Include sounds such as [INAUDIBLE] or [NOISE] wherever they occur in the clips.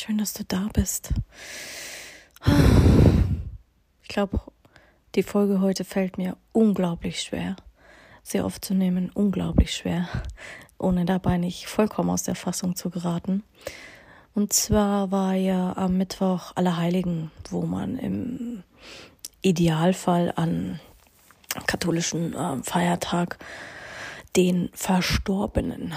schön, dass du da bist. Ich glaube, die Folge heute fällt mir unglaublich schwer, sie aufzunehmen, unglaublich schwer, ohne dabei nicht vollkommen aus der Fassung zu geraten. Und zwar war ja am Mittwoch Allerheiligen, wo man im Idealfall an katholischen äh, Feiertag den Verstorbenen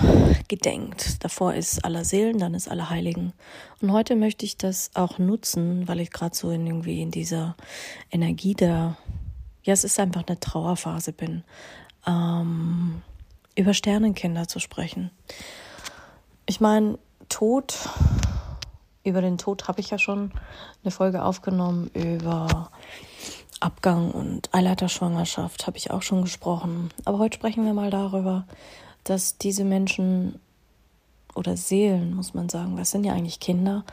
gedenkt. Davor ist aller Seelen, dann ist aller Heiligen. Und heute möchte ich das auch nutzen, weil ich gerade so in irgendwie in dieser Energie der, ja, es ist einfach eine Trauerphase bin, ähm, über Sternenkinder zu sprechen. Ich meine, Tod, über den Tod habe ich ja schon eine Folge aufgenommen, über Abgang und Eileiterschwangerschaft habe ich auch schon gesprochen. Aber heute sprechen wir mal darüber, dass diese Menschen oder Seelen, muss man sagen, was sind ja eigentlich Kinder,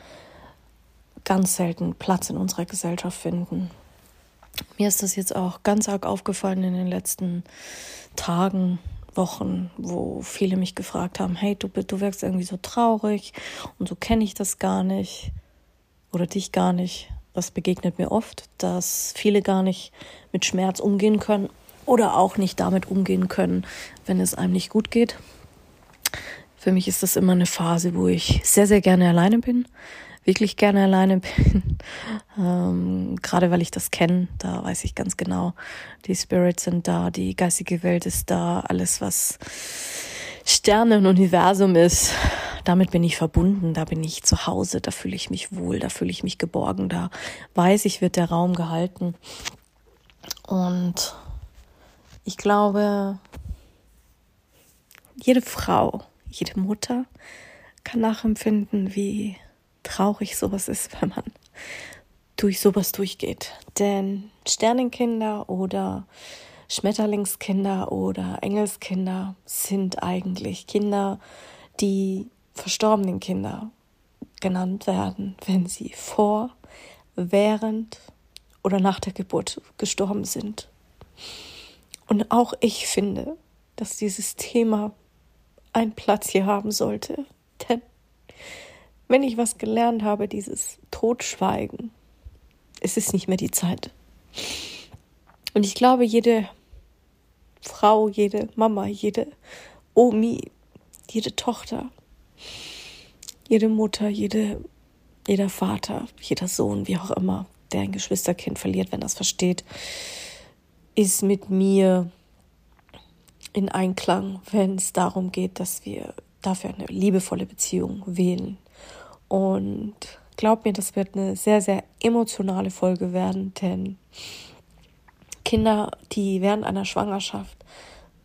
ganz selten Platz in unserer Gesellschaft finden. Mir ist das jetzt auch ganz arg aufgefallen in den letzten Tagen, Wochen, wo viele mich gefragt haben, hey, du, du wirkst irgendwie so traurig und so kenne ich das gar nicht oder dich gar nicht. Das begegnet mir oft, dass viele gar nicht mit Schmerz umgehen können oder auch nicht damit umgehen können, wenn es einem nicht gut geht. Für mich ist das immer eine Phase, wo ich sehr, sehr gerne alleine bin, wirklich gerne alleine bin. [LAUGHS] ähm, gerade weil ich das kenne, da weiß ich ganz genau, die Spirits sind da, die geistige Welt ist da, alles, was Sterne und Universum ist, damit bin ich verbunden, da bin ich zu Hause, da fühle ich mich wohl, da fühle ich mich geborgen, da weiß ich, wird der Raum gehalten. Und ich glaube, jede Frau, jede Mutter kann nachempfinden, wie traurig sowas ist, wenn man durch sowas durchgeht. Denn Sternenkinder oder Schmetterlingskinder oder Engelskinder sind eigentlich Kinder, die verstorbenen Kinder genannt werden, wenn sie vor, während oder nach der Geburt gestorben sind. Und auch ich finde, dass dieses Thema einen Platz hier haben sollte. Denn wenn ich was gelernt habe, dieses Totschweigen, es ist nicht mehr die Zeit. Und ich glaube, jede Frau, jede Mama, jede Omi, jede Tochter jede Mutter, jede, jeder Vater, jeder Sohn, wie auch immer, der ein Geschwisterkind verliert, wenn das versteht, ist mit mir in Einklang, wenn es darum geht, dass wir dafür eine liebevolle Beziehung wählen. Und glaub mir, das wird eine sehr, sehr emotionale Folge werden, denn Kinder, die während einer Schwangerschaft,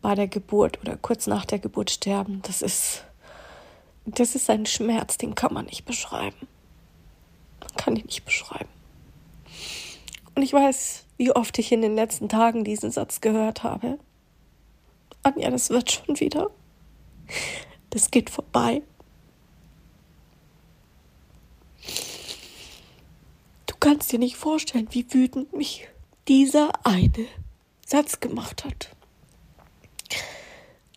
bei der Geburt oder kurz nach der Geburt sterben, das ist das ist ein Schmerz, den kann man nicht beschreiben. Man kann ihn nicht beschreiben. Und ich weiß, wie oft ich in den letzten Tagen diesen Satz gehört habe. Anja, das wird schon wieder. Das geht vorbei. Du kannst dir nicht vorstellen, wie wütend mich dieser eine Satz gemacht hat.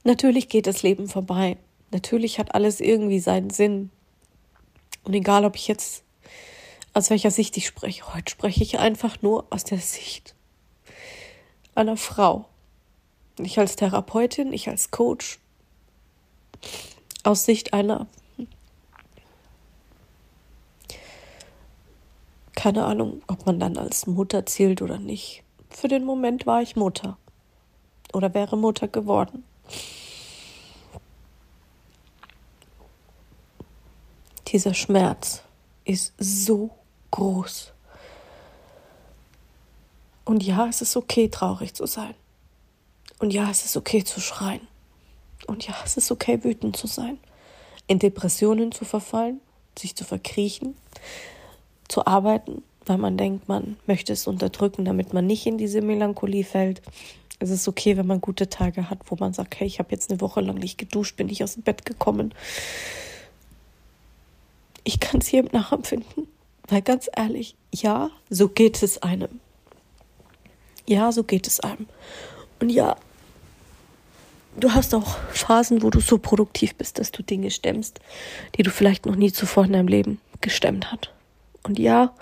Natürlich geht das Leben vorbei. Natürlich hat alles irgendwie seinen Sinn. Und egal, ob ich jetzt aus welcher Sicht ich spreche, heute spreche ich einfach nur aus der Sicht einer Frau. Ich als Therapeutin, ich als Coach, aus Sicht einer, keine Ahnung, ob man dann als Mutter zählt oder nicht. Für den Moment war ich Mutter oder wäre Mutter geworden. dieser Schmerz ist so groß. Und ja, es ist okay, traurig zu sein. Und ja, es ist okay zu schreien. Und ja, es ist okay, wütend zu sein. In Depressionen zu verfallen. sich zu verkriechen, zu arbeiten, weil man denkt, man möchte es unterdrücken, damit man nicht in diese Melancholie fällt. Es ist okay, wenn man gute Tage hat, wo man sagt, hey, ich habe jetzt eine Woche lang nicht geduscht, bin nicht aus dem Bett gekommen. Ich kann es jedem nachempfinden, weil ganz ehrlich, ja, so geht es einem. Ja, so geht es einem. Und ja, du hast auch Phasen, wo du so produktiv bist, dass du Dinge stemmst, die du vielleicht noch nie zuvor in deinem Leben gestemmt hast. Und ja,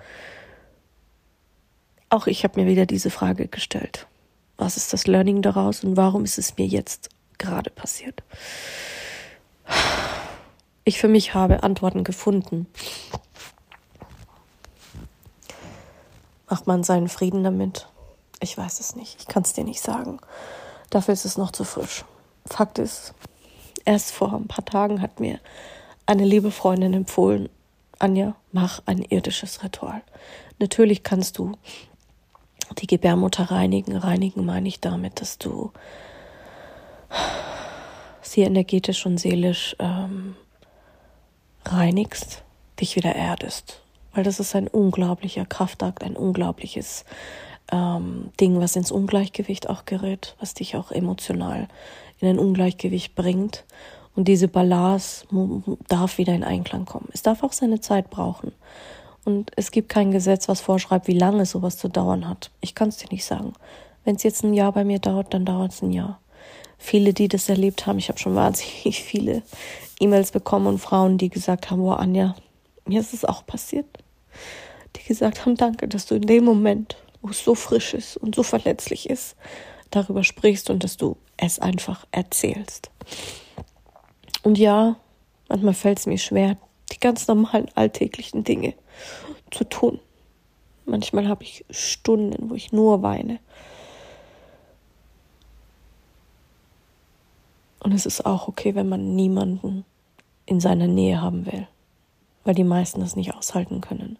auch ich habe mir wieder diese Frage gestellt. Was ist das Learning daraus und warum ist es mir jetzt gerade passiert? Ich für mich habe Antworten gefunden. Macht man seinen Frieden damit? Ich weiß es nicht. Ich kann es dir nicht sagen. Dafür ist es noch zu frisch. Fakt ist, erst vor ein paar Tagen hat mir eine liebe Freundin empfohlen, Anja, mach ein irdisches Ritual. Natürlich kannst du die Gebärmutter reinigen. Reinigen meine ich damit, dass du sie energetisch und seelisch ähm, reinigst, dich wieder erdest. Weil das ist ein unglaublicher Kraftakt, ein unglaubliches ähm, Ding, was ins Ungleichgewicht auch gerät, was dich auch emotional in ein Ungleichgewicht bringt. Und diese Balance darf wieder in Einklang kommen. Es darf auch seine Zeit brauchen. Und es gibt kein Gesetz, was vorschreibt, wie lange sowas zu dauern hat. Ich kann es dir nicht sagen. Wenn es jetzt ein Jahr bei mir dauert, dann dauert es ein Jahr. Viele, die das erlebt haben, ich habe schon [LAUGHS] wahnsinnig viele E-Mails bekommen und Frauen, die gesagt haben, wow, Anja, mir ist es auch passiert. Die gesagt haben, danke, dass du in dem Moment, wo es so frisch ist und so verletzlich ist, darüber sprichst und dass du es einfach erzählst. Und ja, manchmal fällt es mir schwer, die ganz normalen alltäglichen Dinge zu tun. Manchmal habe ich Stunden, wo ich nur weine. Und es ist auch okay, wenn man niemanden in seiner Nähe haben will, weil die meisten das nicht aushalten können.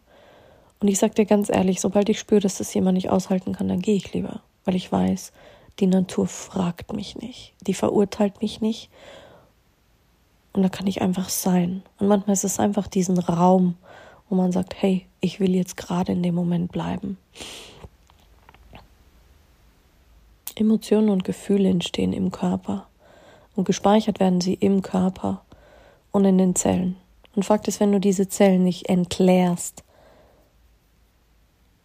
Und ich sage dir ganz ehrlich, sobald ich spüre, dass das jemand nicht aushalten kann, dann gehe ich lieber, weil ich weiß, die Natur fragt mich nicht, die verurteilt mich nicht. Und da kann ich einfach sein. Und manchmal ist es einfach diesen Raum, wo man sagt, hey, ich will jetzt gerade in dem Moment bleiben. Emotionen und Gefühle entstehen im Körper und gespeichert werden sie im Körper und in den Zellen. Und Fakt ist, wenn du diese Zellen nicht entleerst,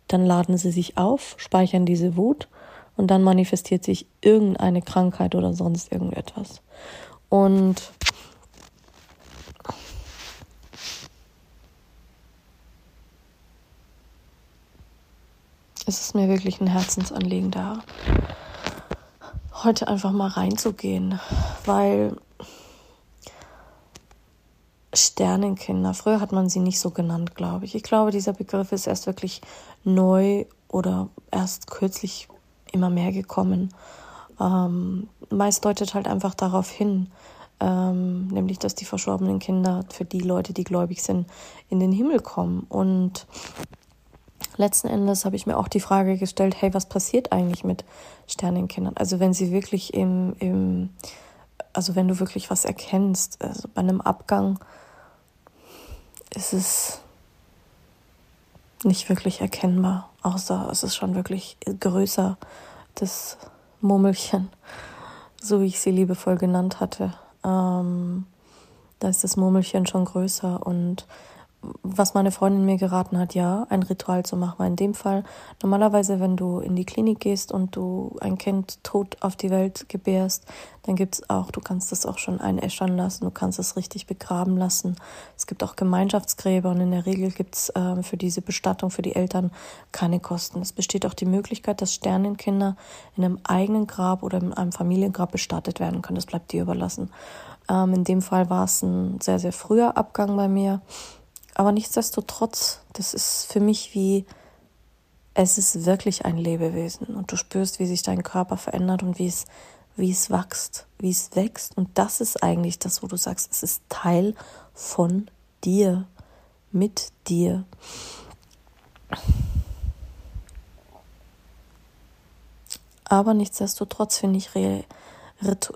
dann laden sie sich auf, speichern diese Wut und dann manifestiert sich irgendeine Krankheit oder sonst irgendetwas. Und es ist mir wirklich ein Herzensanliegen da, heute einfach mal reinzugehen, weil Sternenkinder, früher hat man sie nicht so genannt, glaube ich. Ich glaube, dieser Begriff ist erst wirklich neu oder erst kürzlich immer mehr gekommen. Ähm, meist deutet halt einfach darauf hin, ähm, nämlich dass die verstorbenen Kinder für die Leute, die gläubig sind, in den Himmel kommen. Und letzten Endes habe ich mir auch die Frage gestellt, hey, was passiert eigentlich mit Sternenkindern? Also wenn sie wirklich im, im also wenn du wirklich was erkennst, also bei einem Abgang ist es nicht wirklich erkennbar, außer es ist schon wirklich größer, das Murmelchen, so wie ich sie liebevoll genannt hatte. Ähm, da ist das Murmelchen schon größer und was meine Freundin mir geraten hat, ja, ein Ritual zu machen. In dem Fall, normalerweise, wenn du in die Klinik gehst und du ein Kind tot auf die Welt gebärst, dann gibt es auch, du kannst es auch schon einäschern lassen, du kannst es richtig begraben lassen. Es gibt auch Gemeinschaftsgräber und in der Regel gibt es äh, für diese Bestattung für die Eltern keine Kosten. Es besteht auch die Möglichkeit, dass Sternenkinder in einem eigenen Grab oder in einem Familiengrab bestattet werden können. Das bleibt dir überlassen. Ähm, in dem Fall war es ein sehr, sehr früher Abgang bei mir. Aber nichtsdestotrotz, das ist für mich wie, es ist wirklich ein Lebewesen und du spürst, wie sich dein Körper verändert und wie es, wie es wächst, wie es wächst. Und das ist eigentlich das, wo du sagst, es ist Teil von dir, mit dir. Aber nichtsdestotrotz finde ich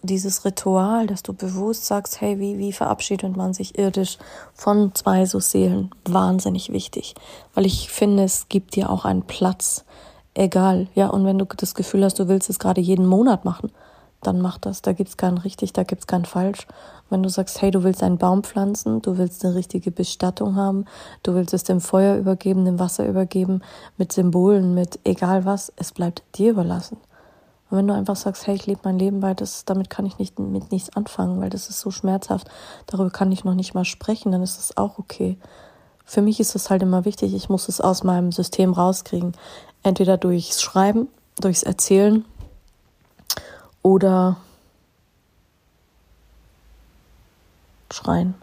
dieses Ritual, dass du bewusst sagst, hey, wie, wie verabschiedet man sich irdisch von zwei so Seelen, wahnsinnig wichtig. Weil ich finde, es gibt dir auch einen Platz. Egal, ja, und wenn du das Gefühl hast, du willst es gerade jeden Monat machen, dann mach das. Da gibt's kein richtig, da gibt's kein falsch. Wenn du sagst, hey, du willst einen Baum pflanzen, du willst eine richtige Bestattung haben, du willst es dem Feuer übergeben, dem Wasser übergeben, mit Symbolen, mit egal was, es bleibt dir überlassen. Und wenn du einfach sagst, hey, ich lebe mein Leben weil das, damit kann ich nicht mit nichts anfangen, weil das ist so schmerzhaft, darüber kann ich noch nicht mal sprechen, dann ist das auch okay. Für mich ist es halt immer wichtig, ich muss es aus meinem System rauskriegen. Entweder durchs Schreiben, durchs Erzählen oder schreien.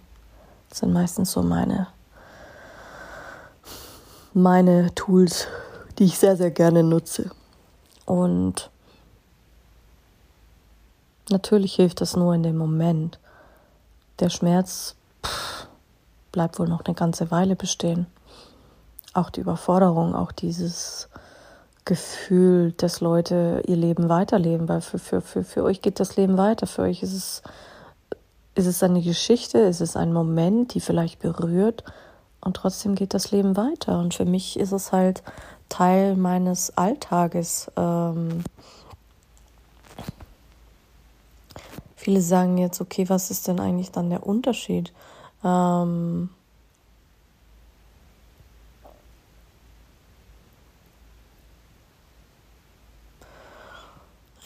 Das sind meistens so meine, meine Tools, die ich sehr, sehr gerne nutze. Und natürlich hilft das nur in dem Moment. Der Schmerz pff, bleibt wohl noch eine ganze Weile bestehen. Auch die Überforderung, auch dieses Gefühl, dass Leute ihr Leben weiterleben, weil für, für, für, für euch geht das Leben weiter. Für euch ist es, ist es eine Geschichte, ist es ein Moment, die vielleicht berührt und trotzdem geht das Leben weiter. Und für mich ist es halt Teil meines Alltages. Ähm viele sagen jetzt, okay, was ist denn eigentlich dann der Unterschied? Ähm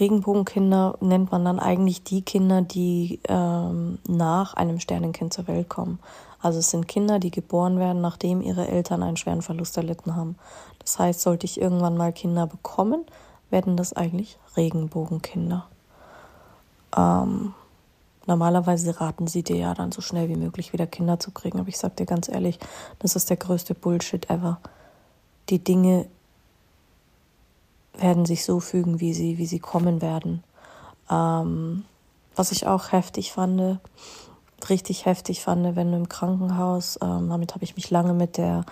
Regenbogenkinder nennt man dann eigentlich die Kinder, die ähm, nach einem Sternenkind zur Welt kommen. Also es sind Kinder, die geboren werden, nachdem ihre Eltern einen schweren Verlust erlitten haben. Das heißt, sollte ich irgendwann mal Kinder bekommen, werden das eigentlich Regenbogenkinder. Ähm, normalerweise raten sie dir ja dann so schnell wie möglich wieder Kinder zu kriegen. Aber ich sag dir ganz ehrlich, das ist der größte Bullshit ever. Die Dinge werden sich so fügen, wie sie, wie sie kommen werden. Ähm, was ich auch heftig fand, richtig heftig fand, wenn du im Krankenhaus, ähm, damit habe ich mich lange mit der,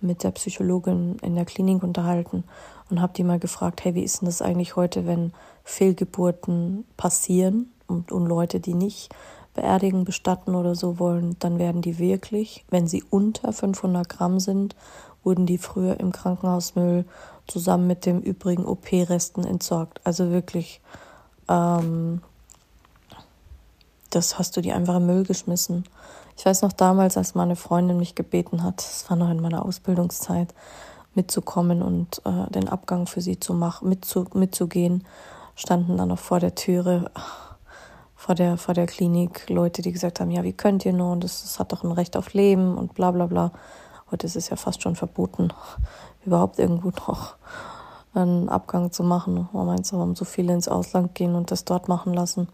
mit der Psychologin in der Klinik unterhalten und habe die mal gefragt, hey, wie ist denn das eigentlich heute, wenn Fehlgeburten passieren und, und Leute, die nicht beerdigen, bestatten oder so wollen, dann werden die wirklich, wenn sie unter 500 Gramm sind, wurden die früher im Krankenhausmüll zusammen mit dem übrigen OP-Resten entsorgt. Also wirklich, ähm, das hast du die einfach im Müll geschmissen. Ich weiß noch damals, als meine Freundin mich gebeten hat, das war noch in meiner Ausbildungszeit, mitzukommen und äh, den Abgang für sie zu machen, mitzu, mitzugehen, standen dann noch vor der Türe, vor der, vor der Klinik Leute, die gesagt haben, ja, wie könnt ihr nur, und das, das hat doch ein Recht auf Leben und bla bla bla. Heute ist es ja fast schon verboten, [LAUGHS] überhaupt irgendwo noch einen Abgang zu machen. Man meint, warum so viele ins Ausland gehen und das dort machen lassen.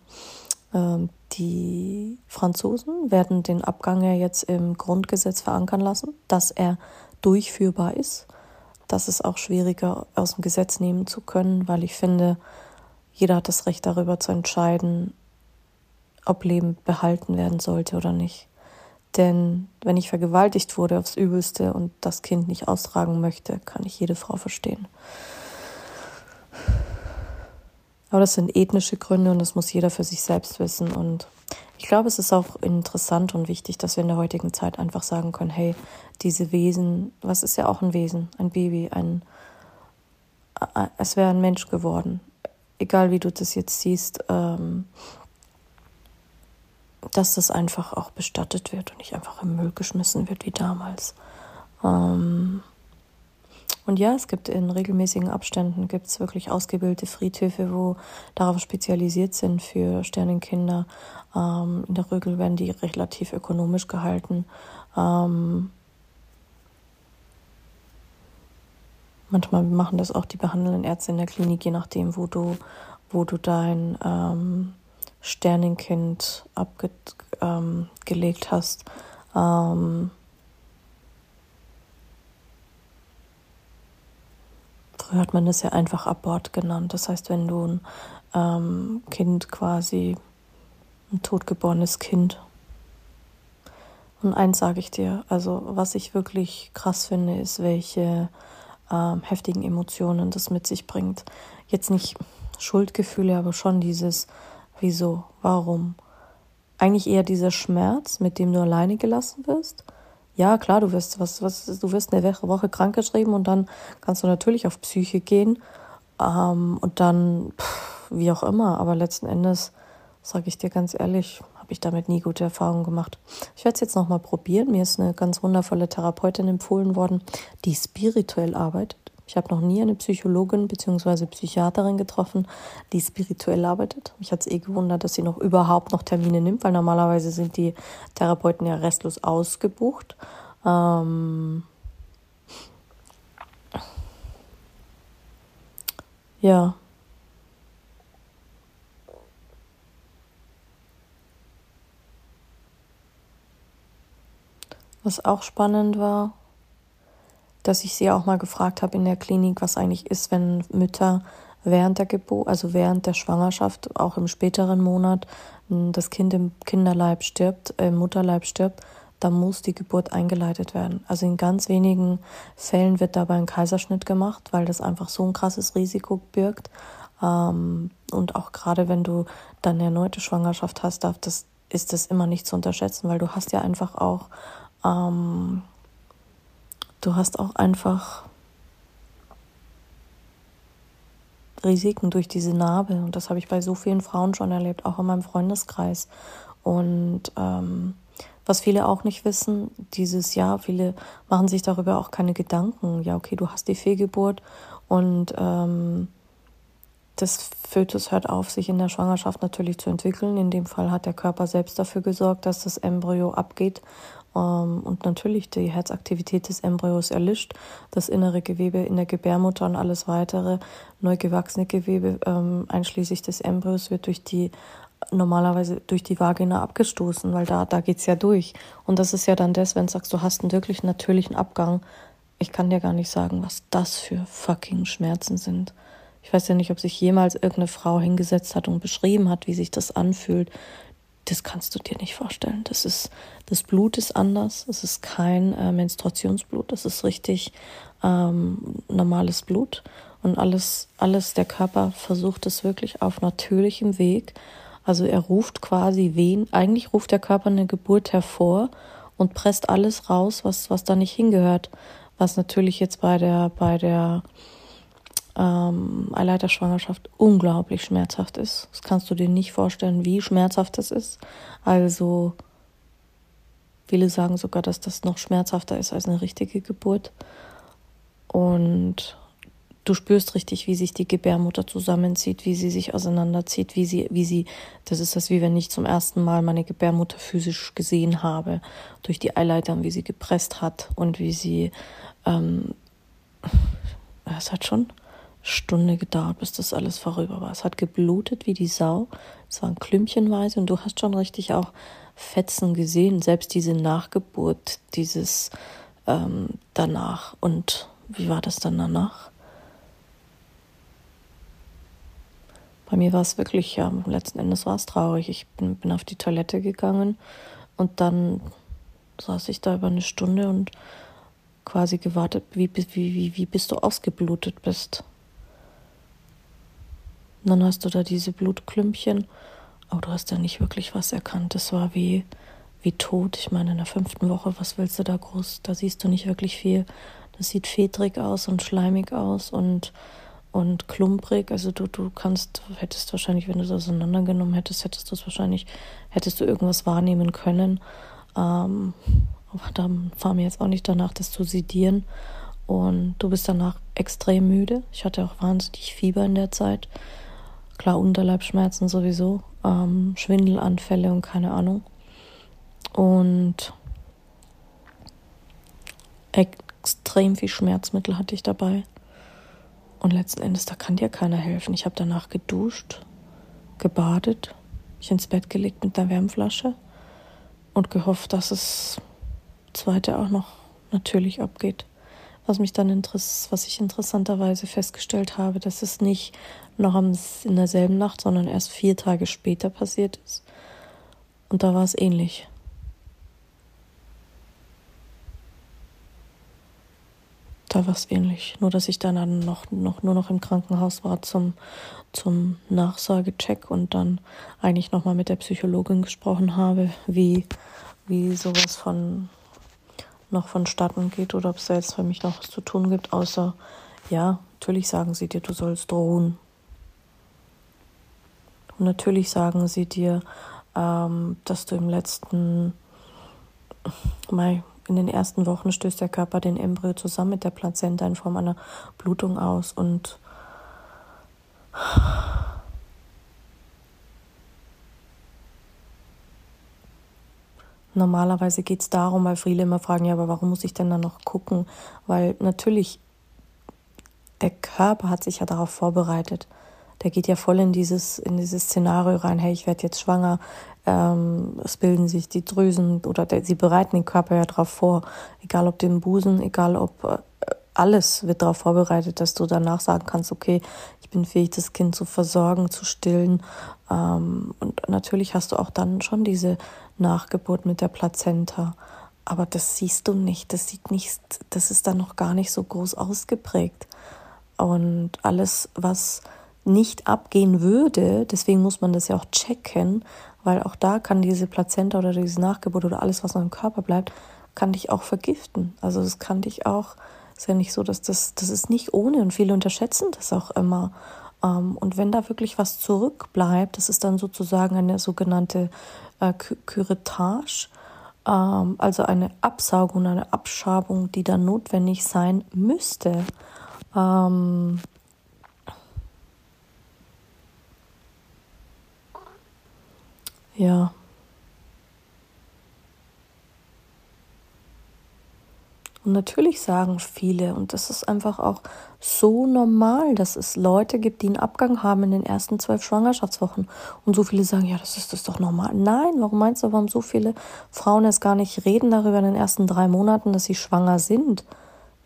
Ähm, die Franzosen werden den Abgang ja jetzt im Grundgesetz verankern lassen, dass er durchführbar ist. Das ist auch schwieriger aus dem Gesetz nehmen zu können, weil ich finde, jeder hat das Recht darüber zu entscheiden, ob Leben behalten werden sollte oder nicht. Denn wenn ich vergewaltigt wurde aufs Übelste und das Kind nicht austragen möchte, kann ich jede Frau verstehen. Aber das sind ethnische Gründe und das muss jeder für sich selbst wissen. Und ich glaube, es ist auch interessant und wichtig, dass wir in der heutigen Zeit einfach sagen können, hey, diese Wesen, was ist ja auch ein Wesen, ein Baby, ein, es wäre ein Mensch geworden. Egal wie du das jetzt siehst, ähm, dass das einfach auch bestattet wird und nicht einfach im Müll geschmissen wird wie damals. Ähm und ja, es gibt in regelmäßigen Abständen gibt es wirklich ausgebildete Friedhöfe, wo darauf spezialisiert sind für Sternenkinder. Ähm, in der Regel werden die relativ ökonomisch gehalten. Ähm manchmal machen das auch die behandelnden Ärzte in der Klinik, je nachdem, wo du, wo du dein ähm, Sternenkind abgelegt ähm, hast. Ähm, früher hat man das ja einfach Abort genannt. Das heißt, wenn du ein ähm, Kind quasi, ein totgeborenes Kind, und eins sage ich dir, also was ich wirklich krass finde, ist, welche ähm, heftigen Emotionen das mit sich bringt. Jetzt nicht Schuldgefühle, aber schon dieses, Wieso? Warum? Eigentlich eher dieser Schmerz, mit dem du alleine gelassen wirst. Ja, klar, du wirst was, was, du wirst eine Woche krankgeschrieben und dann kannst du natürlich auf Psyche gehen ähm, und dann pff, wie auch immer. Aber letzten Endes sage ich dir ganz ehrlich, habe ich damit nie gute Erfahrungen gemacht. Ich werde es jetzt nochmal probieren. Mir ist eine ganz wundervolle Therapeutin empfohlen worden, die spirituell arbeitet. Ich habe noch nie eine Psychologin bzw. Psychiaterin getroffen, die spirituell arbeitet. Mich hat es eh gewundert, dass sie noch überhaupt noch Termine nimmt, weil normalerweise sind die Therapeuten ja restlos ausgebucht. Ähm ja, Was auch spannend war, dass ich sie auch mal gefragt habe in der Klinik, was eigentlich ist, wenn Mütter während der Geburt, also während der Schwangerschaft, auch im späteren Monat, das Kind im Kinderleib stirbt, äh, im Mutterleib stirbt, dann muss die Geburt eingeleitet werden. Also in ganz wenigen Fällen wird dabei ein Kaiserschnitt gemacht, weil das einfach so ein krasses Risiko birgt. Ähm, und auch gerade wenn du dann eine erneute Schwangerschaft hast, darf das, ist das immer nicht zu unterschätzen, weil du hast ja einfach auch ähm, du hast auch einfach Risiken durch diese Narbe. Und das habe ich bei so vielen Frauen schon erlebt, auch in meinem Freundeskreis. Und ähm, was viele auch nicht wissen, dieses Jahr, viele machen sich darüber auch keine Gedanken. Ja, okay, du hast die Fehlgeburt und ähm, das Fötus hört auf, sich in der Schwangerschaft natürlich zu entwickeln. In dem Fall hat der Körper selbst dafür gesorgt, dass das Embryo abgeht und natürlich die Herzaktivität des Embryos erlischt, das innere Gewebe in der Gebärmutter und alles weitere neu gewachsene Gewebe ähm, einschließlich des Embryos wird durch die normalerweise durch die Vagina abgestoßen, weil da, da geht's ja durch. Und das ist ja dann das, wenn du sagst, du hast einen wirklich natürlichen Abgang. Ich kann dir gar nicht sagen, was das für fucking Schmerzen sind. Ich weiß ja nicht, ob sich jemals irgendeine Frau hingesetzt hat und beschrieben hat, wie sich das anfühlt, das kannst du dir nicht vorstellen. Das ist, das Blut ist anders. Es ist kein äh, Menstruationsblut. Das ist richtig ähm, normales Blut. Und alles, alles, der Körper versucht es wirklich auf natürlichem Weg. Also er ruft quasi wen, eigentlich ruft der Körper eine Geburt hervor und presst alles raus, was, was da nicht hingehört. Was natürlich jetzt bei der, bei der ähm, Eileiterschwangerschaft unglaublich schmerzhaft ist. Das kannst du dir nicht vorstellen, wie schmerzhaft das ist. Also viele sagen sogar, dass das noch schmerzhafter ist als eine richtige Geburt. Und du spürst richtig, wie sich die Gebärmutter zusammenzieht, wie sie sich auseinanderzieht, wie sie, wie sie, das ist das wie wenn ich zum ersten Mal meine Gebärmutter physisch gesehen habe, durch die Eileitern, wie sie gepresst hat und wie sie, ähm, es hat schon Stunde gedauert, bis das alles vorüber war. Es hat geblutet wie die Sau. Es waren klümpchenweise und du hast schon richtig auch Fetzen gesehen, selbst diese Nachgeburt, dieses ähm, danach. Und wie war das dann danach? Bei mir war es wirklich, ja, letzten Endes war es traurig. Ich bin, bin auf die Toilette gegangen und dann saß ich da über eine Stunde und quasi gewartet, wie, wie, wie, wie bis du ausgeblutet bist. Und dann hast du da diese Blutklümpchen, aber du hast da nicht wirklich was erkannt. Das war wie, wie tot. Ich meine, in der fünften Woche, was willst du da groß? Da siehst du nicht wirklich viel. Das sieht fedrig aus und schleimig aus und, und klumprig. Also du, du kannst, hättest wahrscheinlich, wenn du es auseinandergenommen hättest, hättest du es wahrscheinlich, hättest du irgendwas wahrnehmen können. Ähm, aber da war mir jetzt auch nicht danach, das zu sedieren. Und du bist danach extrem müde. Ich hatte auch wahnsinnig Fieber in der Zeit. Klar, Unterleibschmerzen sowieso, ähm, Schwindelanfälle und keine Ahnung. Und extrem viel Schmerzmittel hatte ich dabei. Und letzten Endes, da kann dir keiner helfen. Ich habe danach geduscht, gebadet, mich ins Bett gelegt mit der Wärmflasche und gehofft, dass es zweite auch noch natürlich abgeht. Was mich dann interess was ich interessanterweise festgestellt habe, dass es nicht noch in derselben Nacht, sondern erst vier Tage später passiert ist. Und da war es ähnlich. Da war es ähnlich. Nur, dass ich dann noch, noch, nur noch im Krankenhaus war zum, zum Nachsagecheck und dann eigentlich nochmal mit der Psychologin gesprochen habe, wie, wie sowas von noch vonstatten geht oder ob es da jetzt für mich noch was zu tun gibt, außer ja, natürlich sagen sie dir, du sollst drohen. Und natürlich sagen sie dir, ähm, dass du im letzten Mai, in den ersten Wochen stößt der Körper den Embryo zusammen mit der Plazenta in Form einer Blutung aus und Normalerweise geht es darum, weil viele immer fragen, ja, aber warum muss ich denn dann noch gucken? Weil natürlich der Körper hat sich ja darauf vorbereitet. Der geht ja voll in dieses, in dieses Szenario rein, hey, ich werde jetzt schwanger, ähm, es bilden sich die Drüsen oder der, sie bereiten den Körper ja darauf vor, egal ob den Busen, egal ob äh, alles wird darauf vorbereitet, dass du danach sagen kannst, okay, ich bin fähig, das Kind zu versorgen, zu stillen. Ähm, und natürlich hast du auch dann schon diese Nachgeburt mit der Plazenta. Aber das siehst du nicht, das sieht nicht, das ist dann noch gar nicht so groß ausgeprägt. Und alles, was nicht abgehen würde, deswegen muss man das ja auch checken, weil auch da kann diese Plazenta oder diese Nachgeburt oder alles, was noch im Körper bleibt, kann dich auch vergiften. Also das kann dich auch ist ja nicht so, dass das, das ist nicht ohne und viele unterschätzen das auch immer. Ähm, und wenn da wirklich was zurückbleibt, das ist dann sozusagen eine sogenannte äh, Curettage, ähm, also eine Absaugung, eine Abschabung, die dann notwendig sein müsste. Ähm, ja, Und natürlich sagen viele, und das ist einfach auch so normal, dass es Leute gibt, die einen Abgang haben in den ersten zwölf Schwangerschaftswochen. Und so viele sagen, ja, das ist das doch normal. Nein, warum meinst du, warum so viele Frauen es gar nicht reden darüber in den ersten drei Monaten, dass sie schwanger sind?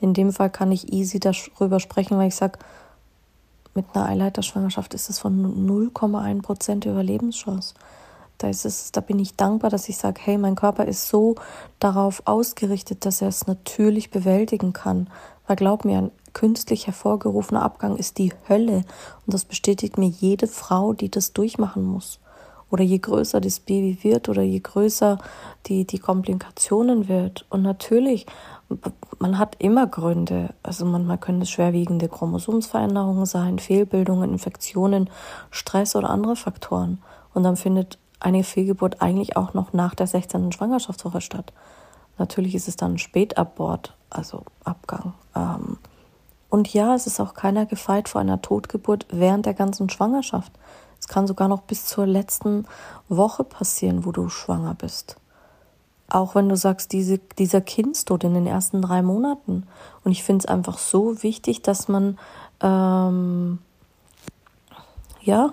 In dem Fall kann ich easy darüber sprechen, weil ich sage, mit einer Eileiterschwangerschaft ist es von 0,1 Prozent Überlebenschance. Da ist es, da bin ich dankbar, dass ich sage, hey, mein Körper ist so darauf ausgerichtet, dass er es natürlich bewältigen kann. Weil glaub mir, ein künstlich hervorgerufener Abgang ist die Hölle. Und das bestätigt mir jede Frau, die das durchmachen muss. Oder je größer das Baby wird oder je größer die, die Komplikationen wird. Und natürlich, man hat immer Gründe. Also manchmal können es schwerwiegende Chromosomsveränderungen sein, Fehlbildungen, Infektionen, Stress oder andere Faktoren. Und dann findet eine Fehlgeburt eigentlich auch noch nach der 16. Schwangerschaftswoche statt. Natürlich ist es dann Spätabort, also Abgang. Ähm, und ja, es ist auch keiner gefeit vor einer Totgeburt während der ganzen Schwangerschaft. Es kann sogar noch bis zur letzten Woche passieren, wo du schwanger bist. Auch wenn du sagst, diese, dieser Kindstod in den ersten drei Monaten. Und ich finde es einfach so wichtig, dass man ähm, ja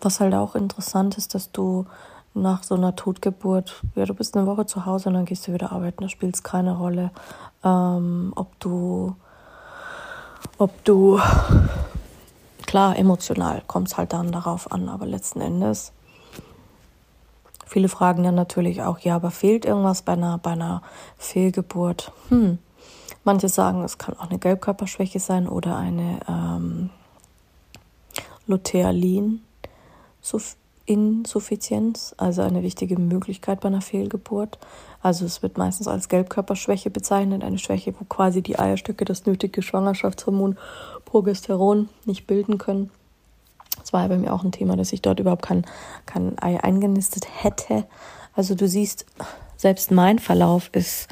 Was halt auch interessant ist, dass du nach so einer Totgeburt, ja, du bist eine Woche zu Hause und dann gehst du wieder arbeiten, da spielt es keine Rolle, ähm, ob du, ob du, klar, emotional kommt es halt dann darauf an, aber letzten Endes, viele fragen dann natürlich auch, ja, aber fehlt irgendwas bei einer, bei einer Fehlgeburt? Hm. Manche sagen, es kann auch eine Gelbkörperschwäche sein oder eine ähm, Lutealin. Insuffizienz, also eine wichtige Möglichkeit bei einer Fehlgeburt. Also es wird meistens als Gelbkörperschwäche bezeichnet, eine Schwäche, wo quasi die Eierstöcke das nötige Schwangerschaftshormon Progesteron nicht bilden können. Das war ja bei mir auch ein Thema, dass ich dort überhaupt kein, kein Ei eingenistet hätte. Also du siehst, selbst mein Verlauf ist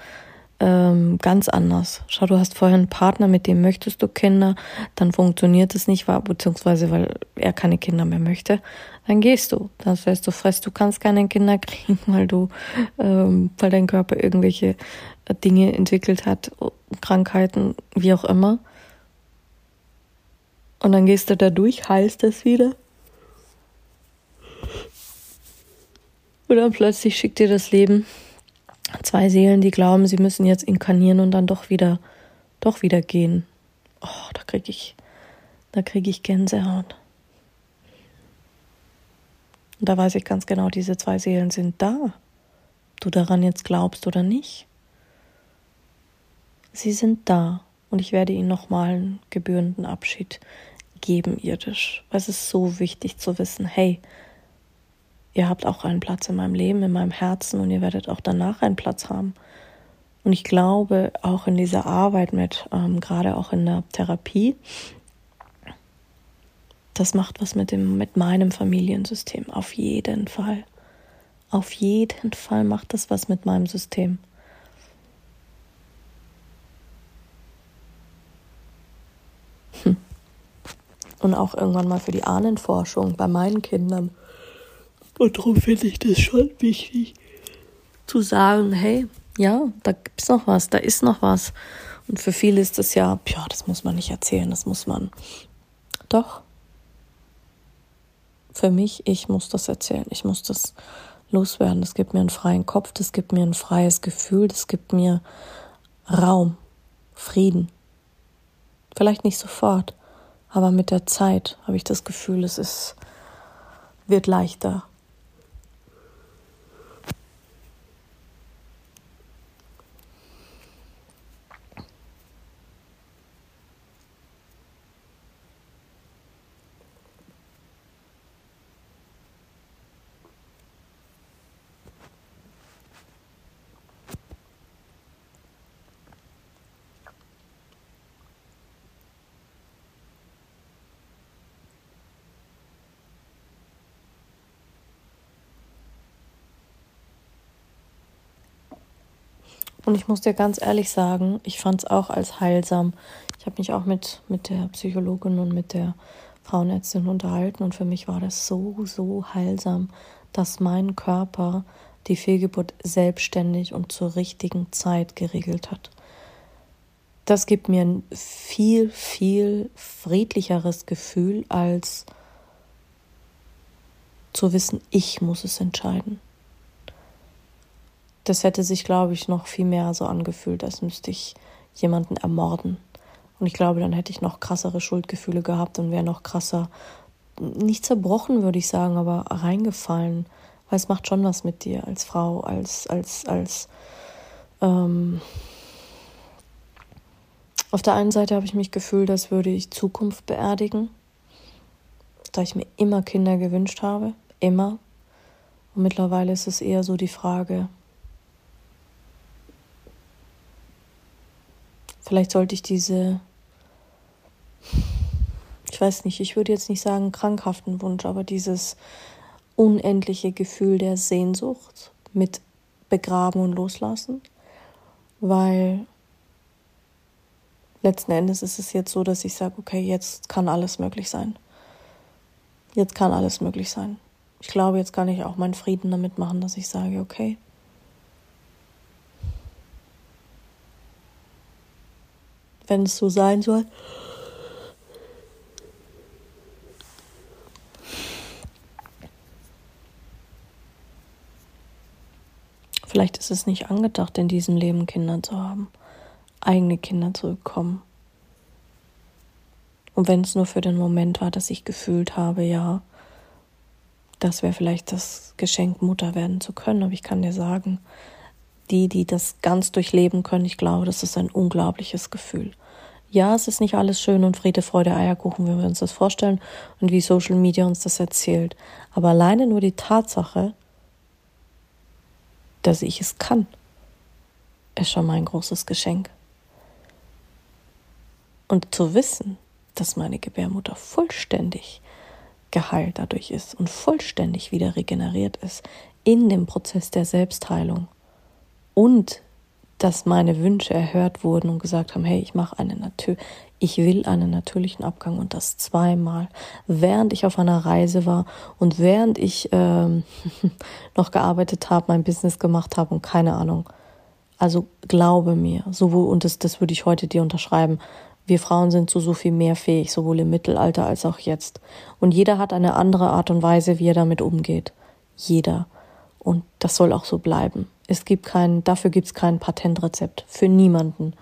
ähm, ganz anders. Schau, du hast vorher einen Partner, mit dem möchtest du Kinder, dann funktioniert es nicht, beziehungsweise weil er keine Kinder mehr möchte, dann gehst du. Dann stellst du fest, du kannst keine Kinder kriegen, weil du, ähm, weil dein Körper irgendwelche äh, Dinge entwickelt hat, Krankheiten, wie auch immer. Und dann gehst du da durch, heilst es wieder. Und dann plötzlich schickt dir das Leben Zwei Seelen, die glauben, sie müssen jetzt inkarnieren und dann doch wieder, doch wieder gehen. Oh, da kriege ich, da kriege ich Gänsehaut. Und da weiß ich ganz genau, diese zwei Seelen sind da. du daran jetzt glaubst oder nicht. Sie sind da und ich werde ihnen nochmal einen gebührenden Abschied geben, irdisch. Es ist so wichtig zu wissen, hey, ihr habt auch einen Platz in meinem Leben, in meinem Herzen und ihr werdet auch danach einen Platz haben. Und ich glaube, auch in dieser Arbeit mit, ähm, gerade auch in der Therapie, das macht was mit dem, mit meinem Familiensystem. Auf jeden Fall. Auf jeden Fall macht das was mit meinem System. Hm. Und auch irgendwann mal für die Ahnenforschung bei meinen Kindern. Und darum finde ich das schon wichtig, zu sagen, hey, ja, da gibt es noch was, da ist noch was. Und für viele ist das ja, ja, das muss man nicht erzählen, das muss man. Doch, für mich, ich muss das erzählen, ich muss das loswerden. Das gibt mir einen freien Kopf, das gibt mir ein freies Gefühl, das gibt mir Raum, Frieden. Vielleicht nicht sofort, aber mit der Zeit habe ich das Gefühl, es ist, wird leichter, Und ich muss dir ganz ehrlich sagen, ich fand es auch als heilsam. Ich habe mich auch mit, mit der Psychologin und mit der Frauenärztin unterhalten und für mich war das so, so heilsam, dass mein Körper die Fehlgeburt selbstständig und zur richtigen Zeit geregelt hat. Das gibt mir ein viel, viel friedlicheres Gefühl, als zu wissen, ich muss es entscheiden das hätte sich, glaube ich, noch viel mehr so angefühlt, als müsste ich jemanden ermorden. Und ich glaube, dann hätte ich noch krassere Schuldgefühle gehabt und wäre noch krasser, nicht zerbrochen, würde ich sagen, aber reingefallen. Weil es macht schon was mit dir als Frau, als, als, als, ähm auf der einen Seite habe ich mich gefühlt, als würde ich Zukunft beerdigen, da ich mir immer Kinder gewünscht habe, immer. Und mittlerweile ist es eher so die Frage, Vielleicht sollte ich diese, ich weiß nicht, ich würde jetzt nicht sagen krankhaften Wunsch, aber dieses unendliche Gefühl der Sehnsucht mit begraben und loslassen, weil letzten Endes ist es jetzt so, dass ich sage, okay, jetzt kann alles möglich sein. Jetzt kann alles möglich sein. Ich glaube, jetzt kann ich auch meinen Frieden damit machen, dass ich sage, okay, wenn es so sein soll. Vielleicht ist es nicht angedacht, in diesem Leben Kinder zu haben, eigene Kinder zu bekommen. Und wenn es nur für den Moment war, dass ich gefühlt habe, ja, das wäre vielleicht das Geschenk, Mutter werden zu können. Aber ich kann dir sagen, die, die das ganz durchleben können, ich glaube, das ist ein unglaubliches Gefühl. Ja, es ist nicht alles schön und Friede, Freude, Eierkuchen, wie wir uns das vorstellen und wie Social Media uns das erzählt. Aber alleine nur die Tatsache, dass ich es kann, ist schon mein großes Geschenk. Und zu wissen, dass meine Gebärmutter vollständig geheilt dadurch ist und vollständig wieder regeneriert ist in dem Prozess der Selbstheilung und dass meine Wünsche erhört wurden und gesagt haben, hey, ich mache eine Natur, ich will einen natürlichen Abgang und das zweimal, während ich auf einer Reise war und während ich ähm, [LAUGHS] noch gearbeitet habe, mein Business gemacht habe und keine Ahnung. Also glaube mir, sowohl und das, das würde ich heute dir unterschreiben. Wir Frauen sind zu so viel mehr fähig, sowohl im Mittelalter als auch jetzt. Und jeder hat eine andere Art und Weise, wie er damit umgeht. Jeder. Und das soll auch so bleiben. Es gibt kein, dafür gibt es kein Patentrezept. Für niemanden.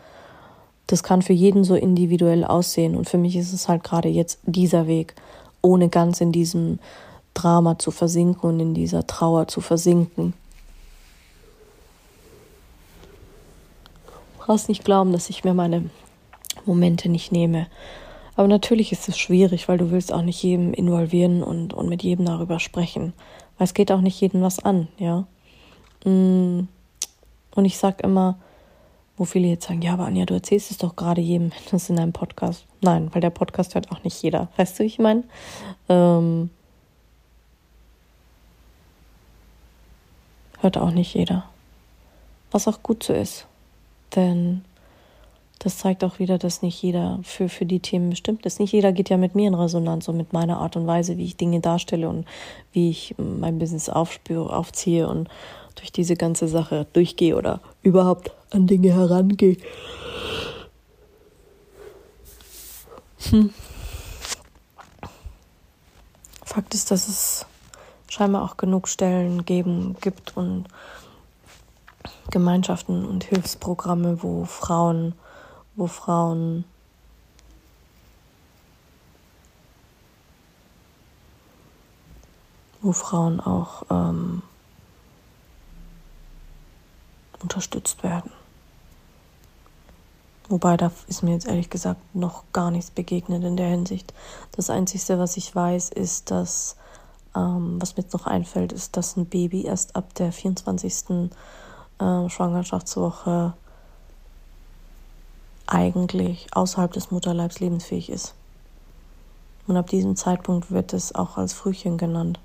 Das kann für jeden so individuell aussehen. Und für mich ist es halt gerade jetzt dieser Weg, ohne ganz in diesem Drama zu versinken und in dieser Trauer zu versinken. brauchst nicht glauben, dass ich mir meine Momente nicht nehme. Aber natürlich ist es schwierig, weil du willst auch nicht jedem involvieren und, und mit jedem darüber sprechen. Weil es geht auch nicht jedem was an, ja. Mm. Und ich sag immer, wo viele jetzt sagen, ja, aber Anja, du erzählst es doch gerade jedem, das in einem Podcast. Nein, weil der Podcast hört auch nicht jeder. Weißt du, wie ich meine? Ähm, hört auch nicht jeder. Was auch gut so ist. Denn das zeigt auch wieder, dass nicht jeder für, für die Themen bestimmt ist. Nicht jeder geht ja mit mir in Resonanz und mit meiner Art und Weise, wie ich Dinge darstelle und wie ich mein Business aufspüre, aufziehe und durch diese ganze Sache durchgehe oder überhaupt an Dinge herangehe. Hm. Fakt ist, dass es scheinbar auch genug Stellen geben gibt und Gemeinschaften und Hilfsprogramme, wo Frauen, wo Frauen wo Frauen auch ähm, unterstützt werden. Wobei da ist mir jetzt ehrlich gesagt noch gar nichts begegnet in der Hinsicht. Das Einzige, was ich weiß, ist, dass, ähm, was mir jetzt noch einfällt, ist, dass ein Baby erst ab der 24. Äh, Schwangerschaftswoche eigentlich außerhalb des Mutterleibs lebensfähig ist. Und ab diesem Zeitpunkt wird es auch als Frühchen genannt.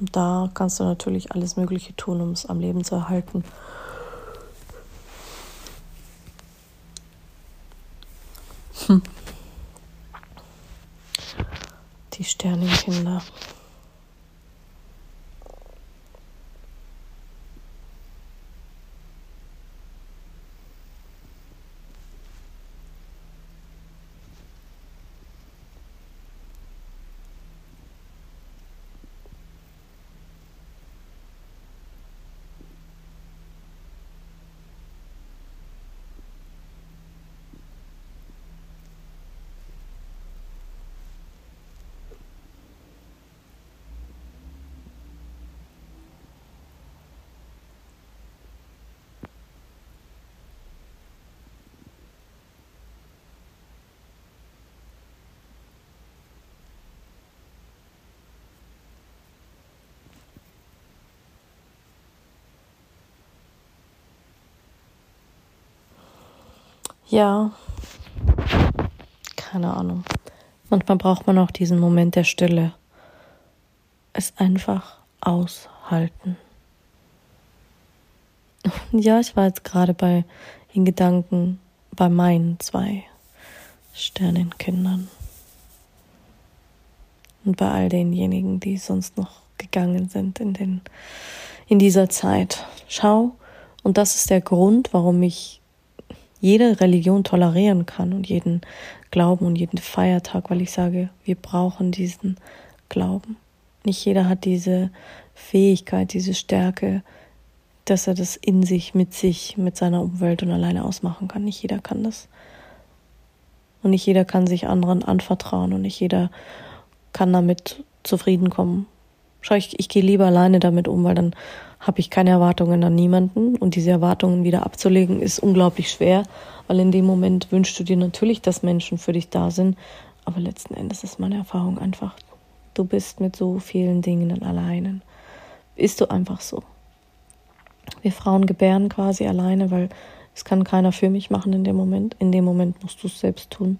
Und da kannst du natürlich alles Mögliche tun, um es am Leben zu erhalten. Hm. Die Sternenkinder. Ja, keine Ahnung. Manchmal braucht man auch diesen Moment der Stille. Es einfach aushalten. Ja, ich war jetzt gerade bei in Gedanken bei meinen zwei Sternenkindern. Und bei all denjenigen, die sonst noch gegangen sind in, den, in dieser Zeit. Schau, und das ist der Grund, warum ich jede Religion tolerieren kann und jeden Glauben und jeden Feiertag, weil ich sage, wir brauchen diesen Glauben. Nicht jeder hat diese Fähigkeit, diese Stärke, dass er das in sich, mit sich, mit seiner Umwelt und alleine ausmachen kann. Nicht jeder kann das. Und nicht jeder kann sich anderen anvertrauen und nicht jeder kann damit zufrieden kommen. Schau, ich, ich gehe lieber alleine damit um, weil dann habe ich keine Erwartungen an niemanden und diese Erwartungen wieder abzulegen ist unglaublich schwer, weil in dem Moment wünschst du dir natürlich, dass Menschen für dich da sind, aber letzten Endes ist meine Erfahrung einfach, du bist mit so vielen Dingen alleine. Bist du einfach so. Wir Frauen gebären quasi alleine, weil es kann keiner für mich machen in dem Moment. In dem Moment musst du es selbst tun.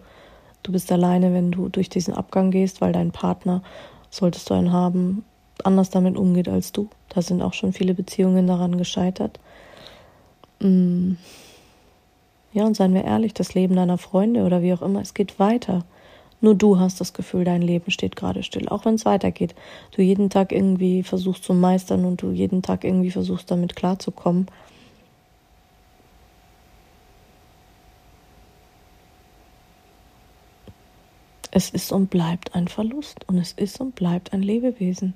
Du bist alleine, wenn du durch diesen Abgang gehst, weil dein Partner, solltest du einen haben, anders damit umgeht als du. Da sind auch schon viele Beziehungen daran gescheitert. Mm. Ja, und seien wir ehrlich, das Leben deiner Freunde oder wie auch immer, es geht weiter. Nur du hast das Gefühl, dein Leben steht gerade still, auch wenn es weitergeht. Du jeden Tag irgendwie versuchst zu meistern und du jeden Tag irgendwie versuchst damit klarzukommen. Es ist und bleibt ein Verlust und es ist und bleibt ein Lebewesen.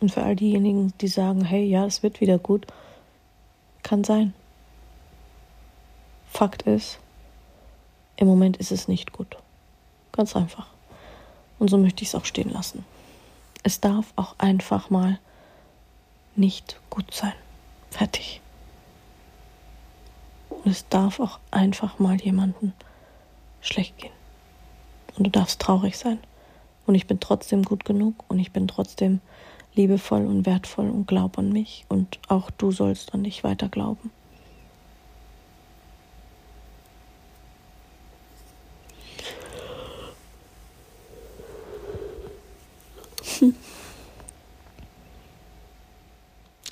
Und für all diejenigen, die sagen, hey, ja, es wird wieder gut, kann sein. Fakt ist, im Moment ist es nicht gut. Ganz einfach. Und so möchte ich es auch stehen lassen. Es darf auch einfach mal nicht gut sein. Fertig. Und es darf auch einfach mal jemanden schlecht gehen. Und du darfst traurig sein. Und ich bin trotzdem gut genug und ich bin trotzdem liebevoll und wertvoll und glaub an mich. Und auch du sollst an dich weiter glauben. [LAUGHS]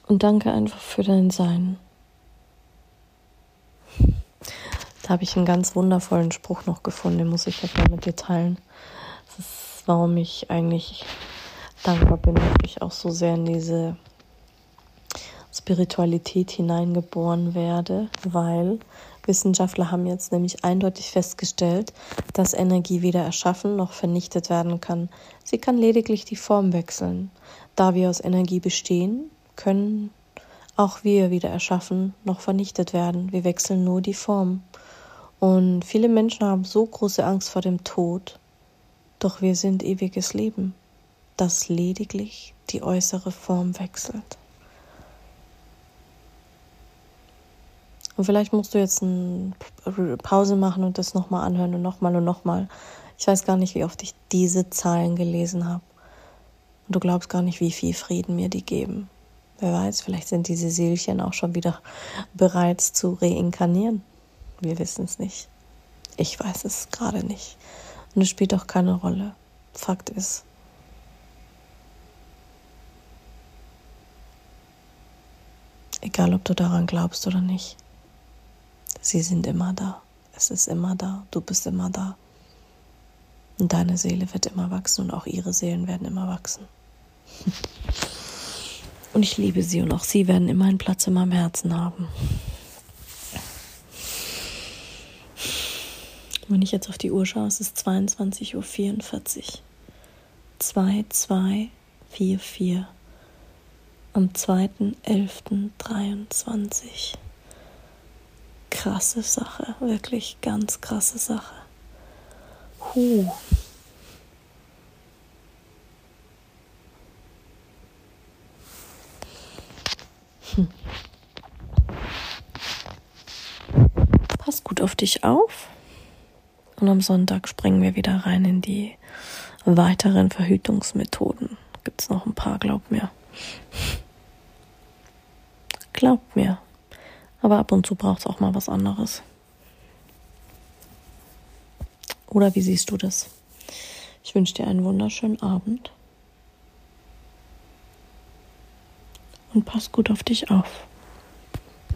Und danke einfach für dein Sein. Da habe ich einen ganz wundervollen Spruch noch gefunden, den muss ich jetzt mal mit dir teilen. Das ist, warum ich eigentlich dankbar bin, dass ich auch so sehr in diese Spiritualität hineingeboren werde, weil Wissenschaftler haben jetzt nämlich eindeutig festgestellt, dass Energie weder erschaffen noch vernichtet werden kann. Sie kann lediglich die Form wechseln. Da wir aus Energie bestehen, können auch wir wieder erschaffen, noch vernichtet werden. Wir wechseln nur die Form. Und viele Menschen haben so große Angst vor dem Tod, doch wir sind ewiges Leben, das lediglich die äußere Form wechselt. Und vielleicht musst du jetzt eine Pause machen und das nochmal anhören und nochmal und nochmal. Ich weiß gar nicht, wie oft ich diese Zahlen gelesen habe. Und du glaubst gar nicht, wie viel Frieden mir die geben. Wer weiß, vielleicht sind diese Seelchen auch schon wieder [LAUGHS] bereit zu reinkarnieren. Wir wissen es nicht. Ich weiß es gerade nicht. Und es spielt auch keine Rolle. Fakt ist, egal ob du daran glaubst oder nicht, sie sind immer da. Es ist immer da. Du bist immer da. Und deine Seele wird immer wachsen und auch ihre Seelen werden immer wachsen. [LAUGHS] Und ich liebe sie und auch sie werden immer einen Platz in meinem Herzen haben. Wenn ich jetzt auf die Uhr schaue, es ist 22.44 Uhr. 2244 am 2.11.23. Krasse Sache, wirklich ganz krasse Sache. Huh. Hm. Pass gut auf dich auf. Und am Sonntag springen wir wieder rein in die weiteren Verhütungsmethoden. Gibt es noch ein paar, glaub mir. Glaub mir. Aber ab und zu braucht es auch mal was anderes. Oder wie siehst du das? Ich wünsche dir einen wunderschönen Abend. und pass gut auf dich auf.